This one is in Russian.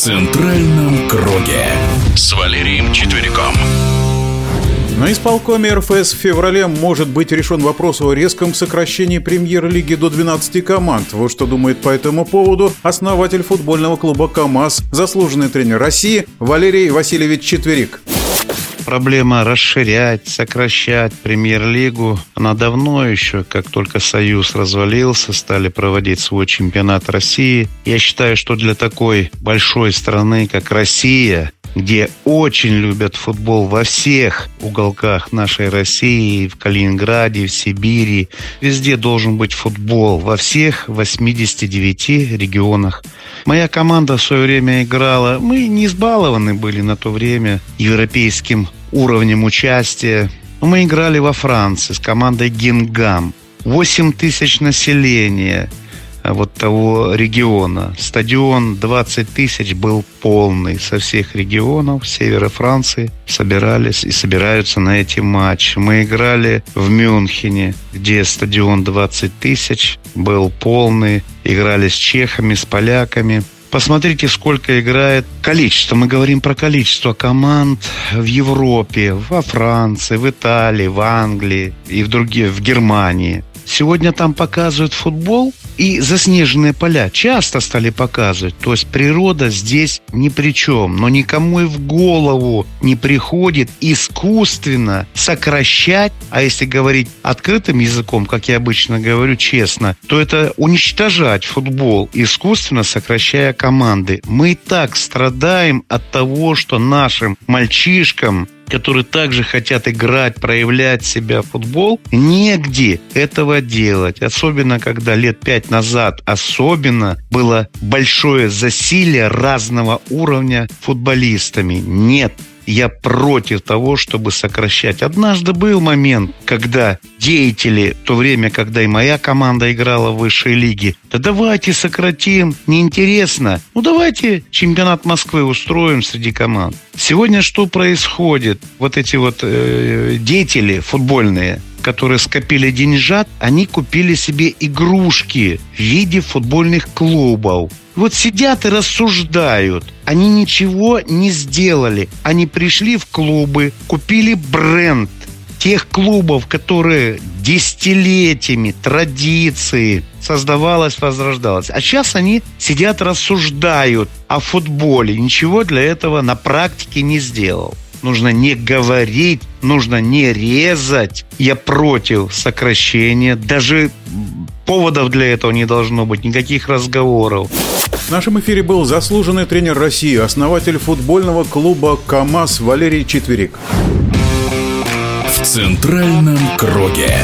центральном круге с Валерием Четвериком. На исполкоме РФС в феврале может быть решен вопрос о резком сокращении премьер-лиги до 12 команд. Вот что думает по этому поводу основатель футбольного клуба КАМАЗ, заслуженный тренер России Валерий Васильевич Четверик проблема расширять, сокращать премьер-лигу, она давно еще, как только Союз развалился, стали проводить свой чемпионат России. Я считаю, что для такой большой страны, как Россия, где очень любят футбол во всех уголках нашей России, в Калининграде, в Сибири. Везде должен быть футбол, во всех 89 регионах. Моя команда в свое время играла, мы не избалованы были на то время европейским уровнем участия. Мы играли во Франции с командой «Гингам». 8 тысяч населения вот того региона. Стадион 20 тысяч был полный со всех регионов севера Франции. Собирались и собираются на эти матчи. Мы играли в Мюнхене, где стадион 20 тысяч был полный. Играли с чехами, с поляками. Посмотрите, сколько играет количество. Мы говорим про количество команд в Европе, во Франции, в Италии, в Англии и в других, в Германии. Сегодня там показывают футбол и заснеженные поля часто стали показывать. То есть природа здесь ни при чем. Но никому и в голову не приходит искусственно сокращать, а если говорить открытым языком, как я обычно говорю честно, то это уничтожать футбол, искусственно сокращая команды. Мы и так страдаем от того, что нашим мальчишкам которые также хотят играть, проявлять себя в футбол, негде этого делать. Особенно, когда лет пять назад особенно было большое засилие разного уровня футболистами. Нет, я против того, чтобы сокращать. Однажды был момент, когда деятели, в то время, когда и моя команда играла в высшей лиге, да давайте сократим, неинтересно. Ну давайте чемпионат Москвы устроим среди команд. Сегодня что происходит? Вот эти вот э, деятели футбольные, которые скопили деньжат, они купили себе игрушки в виде футбольных клубов. Вот сидят и рассуждают. Они ничего не сделали. Они пришли в клубы, купили бренд тех клубов, которые десятилетиями, традиции создавалось, возрождалось. А сейчас они сидят, рассуждают о футболе. Ничего для этого на практике не сделал нужно не говорить, нужно не резать. Я против сокращения. Даже поводов для этого не должно быть, никаких разговоров. В нашем эфире был заслуженный тренер России, основатель футбольного клуба КАМАЗ Валерий Четверик. В центральном круге.